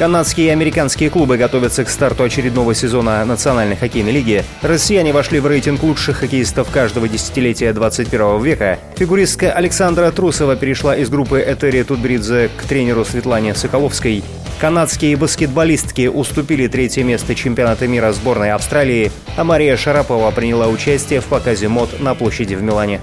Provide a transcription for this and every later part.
Канадские и американские клубы готовятся к старту очередного сезона Национальной хоккейной лиги. Россияне вошли в рейтинг лучших хоккеистов каждого десятилетия 21 века. Фигуристка Александра Трусова перешла из группы Этери Тутбридзе к тренеру Светлане Соколовской. Канадские баскетболистки уступили третье место чемпионата мира сборной Австралии, а Мария Шарапова приняла участие в показе мод на площади в Милане.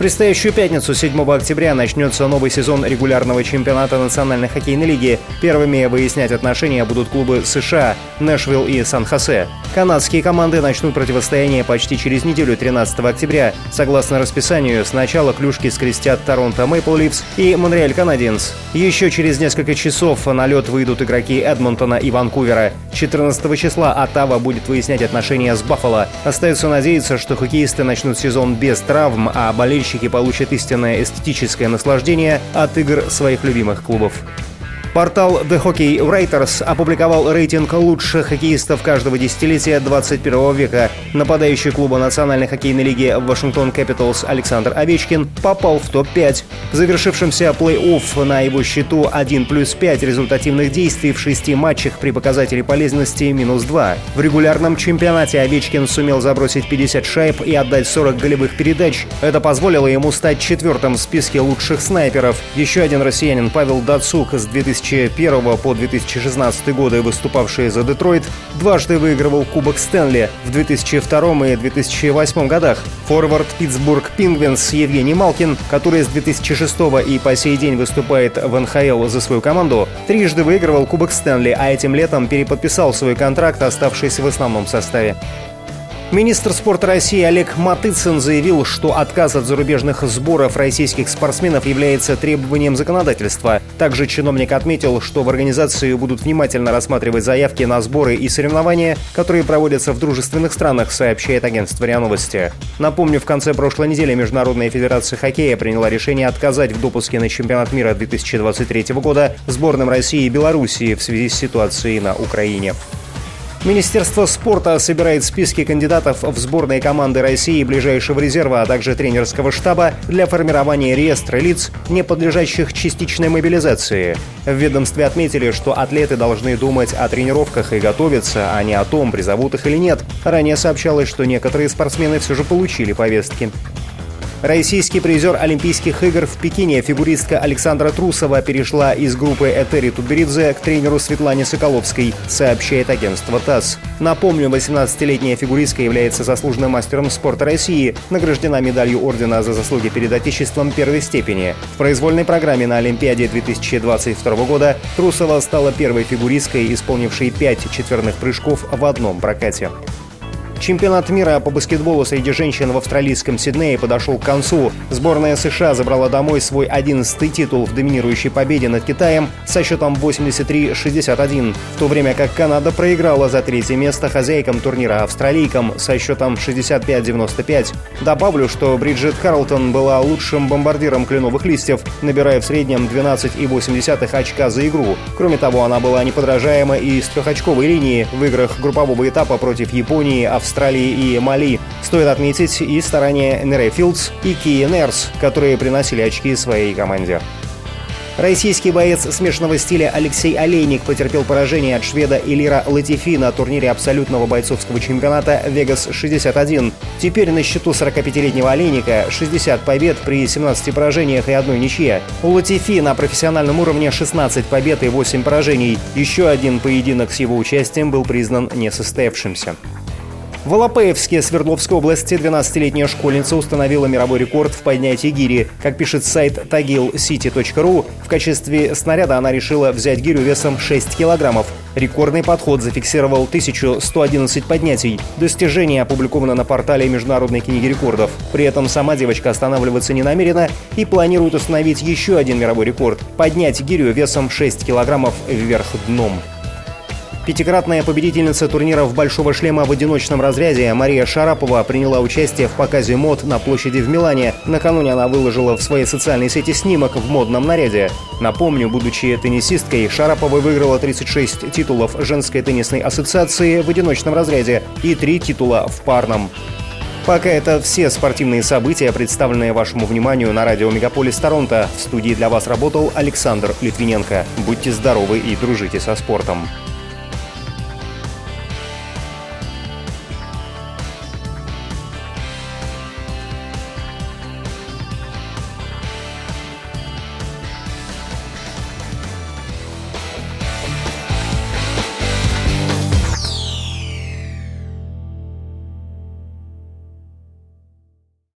предстоящую пятницу, 7 октября, начнется новый сезон регулярного чемпионата Национальной хоккейной лиги. Первыми выяснять отношения будут клубы США, Нэшвилл и Сан-Хосе. Канадские команды начнут противостояние почти через неделю, 13 октября. Согласно расписанию, сначала клюшки скрестят Торонто Мэйпл Ливс и Монреаль Канадиенс. Еще через несколько часов на лед выйдут игроки Эдмонтона и Ванкувера. 14 числа Оттава будет выяснять отношения с Баффало. Остается надеяться, что хоккеисты начнут сезон без травм, а болельщики болельщики получат истинное эстетическое наслаждение от игр своих любимых клубов. Портал The Hockey Writers опубликовал рейтинг лучших хоккеистов каждого десятилетия 21 века. Нападающий клуба Национальной хоккейной лиги Вашингтон Capitals Александр Овечкин попал в топ-5. В завершившемся плей-офф на его счету 1 плюс 5 результативных действий в шести матчах при показателе полезности минус 2. В регулярном чемпионате Овечкин сумел забросить 50 шайб и отдать 40 голевых передач. Это позволило ему стать четвертым в списке лучших снайперов. Еще один россиянин Павел Дацук с 2000 2001 по 2016 годы выступавший за Детройт, дважды выигрывал Кубок Стэнли в 2002 и 2008 годах. Форвард Питтсбург Пингвинс Евгений Малкин, который с 2006 и по сей день выступает в НХЛ за свою команду, трижды выигрывал Кубок Стэнли, а этим летом переподписал свой контракт, оставшись в основном составе. Министр спорта России Олег Матыцын заявил, что отказ от зарубежных сборов российских спортсменов является требованием законодательства. Также чиновник отметил, что в организации будут внимательно рассматривать заявки на сборы и соревнования, которые проводятся в дружественных странах, сообщает агентство РИА Новости. Напомню, в конце прошлой недели Международная федерация хоккея приняла решение отказать в допуске на чемпионат мира 2023 года сборным России и Белоруссии в связи с ситуацией на Украине. Министерство спорта собирает списки кандидатов в сборные команды России ближайшего резерва, а также тренерского штаба для формирования реестра лиц, не подлежащих частичной мобилизации. В ведомстве отметили, что атлеты должны думать о тренировках и готовиться, а не о том, призовут их или нет. Ранее сообщалось, что некоторые спортсмены все же получили повестки. Российский призер Олимпийских игр в Пекине фигуристка Александра Трусова перешла из группы Этери Тутберидзе к тренеру Светлане Соколовской, сообщает агентство ТАСС. Напомню, 18-летняя фигуристка является заслуженным мастером спорта России, награждена медалью ордена за заслуги перед Отечеством первой степени. В произвольной программе на Олимпиаде 2022 года Трусова стала первой фигуристкой, исполнившей пять четверных прыжков в одном прокате. Чемпионат мира по баскетболу среди женщин в австралийском Сиднее подошел к концу. Сборная США забрала домой свой 11-й титул в доминирующей победе над Китаем со счетом 83-61, в то время как Канада проиграла за третье место хозяйкам турнира австралийкам со счетом 65-95. Добавлю, что Бриджит Карлтон была лучшим бомбардиром кленовых листьев, набирая в среднем 12,8 очка за игру. Кроме того, она была неподражаема и с трехочковой линии в играх группового этапа против Японии, Австралии Австралии и Мали. Стоит отметить и старания Нере Филдс и Ки Нерс, которые приносили очки своей команде. Российский боец смешанного стиля Алексей Олейник потерпел поражение от шведа Элира Латифи на турнире абсолютного бойцовского чемпионата «Вегас-61». Теперь на счету 45-летнего Олейника 60 побед при 17 поражениях и одной ничье. У Латифи на профессиональном уровне 16 побед и 8 поражений. Еще один поединок с его участием был признан несостоявшимся. В Алапеевске Свердловской области 12-летняя школьница установила мировой рекорд в поднятии гири. Как пишет сайт tagilcity.ru, в качестве снаряда она решила взять гирю весом 6 килограммов. Рекордный подход зафиксировал 1111 поднятий. Достижение опубликовано на портале Международной книги рекордов. При этом сама девочка останавливаться не намерена и планирует установить еще один мировой рекорд – поднять гирю весом 6 килограммов вверх дном. Пятикратная победительница турниров «Большого шлема» в одиночном разряде Мария Шарапова приняла участие в показе мод на площади в Милане. Накануне она выложила в своей социальной сети снимок в модном наряде. Напомню, будучи теннисисткой, Шарапова выиграла 36 титулов женской теннисной ассоциации в одиночном разряде и 3 титула в парном. Пока это все спортивные события, представленные вашему вниманию на радио Мегаполис Торонто. В студии для вас работал Александр Литвиненко. Будьте здоровы и дружите со спортом.